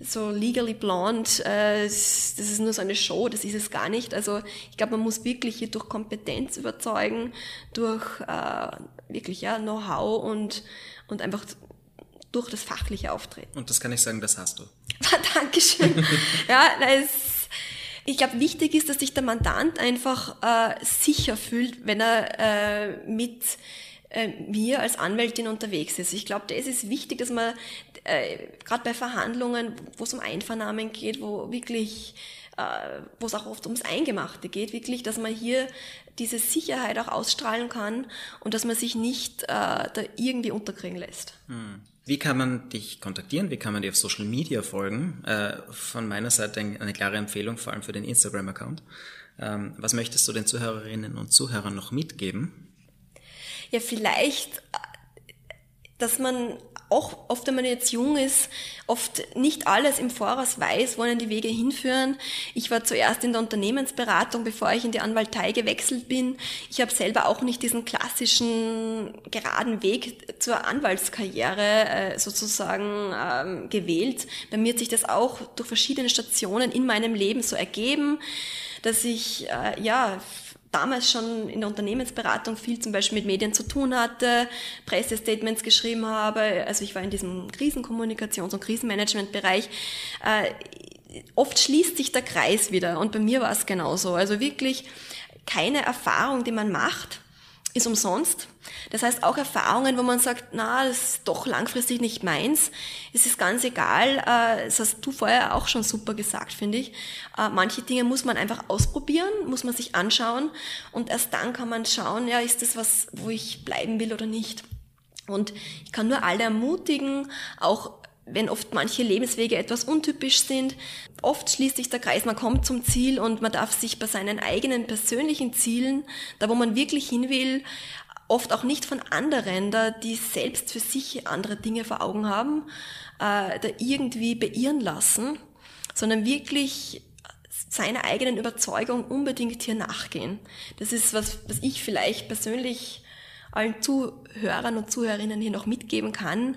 so legally blonde, äh, das ist nur so eine Show, das ist es gar nicht. Also ich glaube, man muss wirklich hier durch Kompetenz überzeugen, durch äh, wirklich ja, Know-how und, und einfach durch das fachliche Auftreten. Und das kann ich sagen, das hast du. Dankeschön. ja, das, ich glaube, wichtig ist, dass sich der Mandant einfach äh, sicher fühlt, wenn er äh, mit äh, als Anwältin unterwegs ist. Ich glaube, das ist wichtig, dass man äh, gerade bei Verhandlungen, wo es um Einvernahmen geht, wo wirklich äh, wo es auch oft ums Eingemachte geht, wirklich, dass man hier diese Sicherheit auch ausstrahlen kann und dass man sich nicht äh, da irgendwie unterkriegen lässt. Hm. Wie kann man dich kontaktieren? Wie kann man dir auf Social Media folgen? Äh, von meiner Seite eine klare Empfehlung, vor allem für den Instagram-Account. Ähm, was möchtest du den Zuhörerinnen und Zuhörern noch mitgeben? Ja, vielleicht, dass man auch oft, wenn man jetzt jung ist, oft nicht alles im Voraus weiß, wohin die Wege hinführen. Ich war zuerst in der Unternehmensberatung, bevor ich in die Anwaltei gewechselt bin. Ich habe selber auch nicht diesen klassischen geraden Weg zur Anwaltskarriere äh, sozusagen ähm, gewählt. Bei mir hat sich das auch durch verschiedene Stationen in meinem Leben so ergeben, dass ich äh, ja damals schon in der Unternehmensberatung viel zum Beispiel mit Medien zu tun hatte, Pressestatements geschrieben habe. Also ich war in diesem Krisenkommunikations- und Krisenmanagementbereich. Äh, oft schließt sich der Kreis wieder und bei mir war es genauso. Also wirklich keine Erfahrung, die man macht, ist umsonst. Das heißt, auch Erfahrungen, wo man sagt, na, das ist doch langfristig nicht meins. Es ist ganz egal. Äh, das hast du vorher auch schon super gesagt, finde ich. Äh, manche Dinge muss man einfach ausprobieren, muss man sich anschauen und erst dann kann man schauen, ja, ist das was, wo ich bleiben will oder nicht. Und ich kann nur alle ermutigen, auch wenn oft manche Lebenswege etwas untypisch sind. Oft schließt sich der Kreis, man kommt zum Ziel und man darf sich bei seinen eigenen persönlichen Zielen, da wo man wirklich hin will, oft auch nicht von anderen, da die selbst für sich andere Dinge vor Augen haben, äh, da irgendwie beirren lassen, sondern wirklich seiner eigenen Überzeugung unbedingt hier nachgehen. Das ist was, was ich vielleicht persönlich allen Zuhörern und Zuhörerinnen hier noch mitgeben kann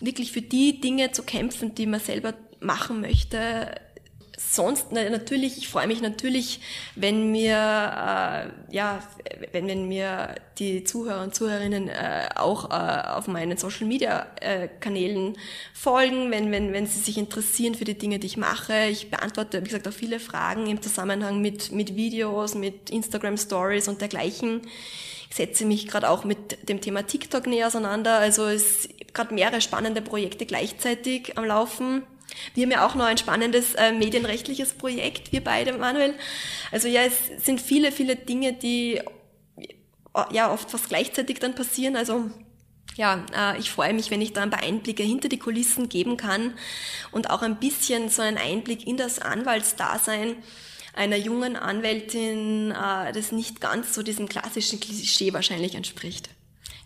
wirklich für die Dinge zu kämpfen, die man selber machen möchte. Sonst na, natürlich, ich freue mich natürlich, wenn mir äh, ja, wenn, wenn mir die Zuhörer und Zuhörerinnen äh, auch äh, auf meinen Social Media äh, Kanälen folgen, wenn, wenn, wenn sie sich interessieren für die Dinge, die ich mache. Ich beantworte, wie gesagt, auch viele Fragen im Zusammenhang mit, mit Videos, mit Instagram Stories und dergleichen. Ich setze mich gerade auch mit dem Thema TikTok näher auseinander. Also es gerade mehrere spannende Projekte gleichzeitig am Laufen. Wir haben ja auch noch ein spannendes äh, medienrechtliches Projekt, wir beide, Manuel. Also ja, es sind viele, viele Dinge, die ja oft fast gleichzeitig dann passieren. Also ja, äh, ich freue mich, wenn ich da ein paar Einblicke hinter die Kulissen geben kann und auch ein bisschen so einen Einblick in das Anwaltsdasein einer jungen Anwältin, äh, das nicht ganz so diesem klassischen Klischee wahrscheinlich entspricht.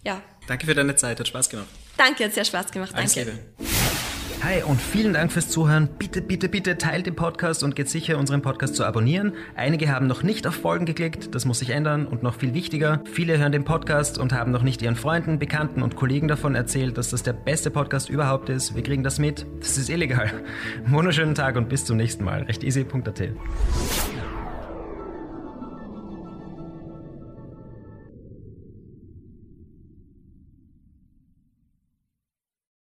Ja. Danke für deine Zeit, hat Spaß gemacht. Danke, hat sehr Spaß gemacht. Alles Danke. Liebe. Hi und vielen Dank fürs Zuhören. Bitte, bitte, bitte teilt den Podcast und geht sicher, unseren Podcast zu abonnieren. Einige haben noch nicht auf Folgen geklickt, das muss sich ändern und noch viel wichtiger, viele hören den Podcast und haben noch nicht ihren Freunden, Bekannten und Kollegen davon erzählt, dass das der beste Podcast überhaupt ist. Wir kriegen das mit. Das ist illegal. Wunderschönen Tag und bis zum nächsten Mal. Recht easy.at.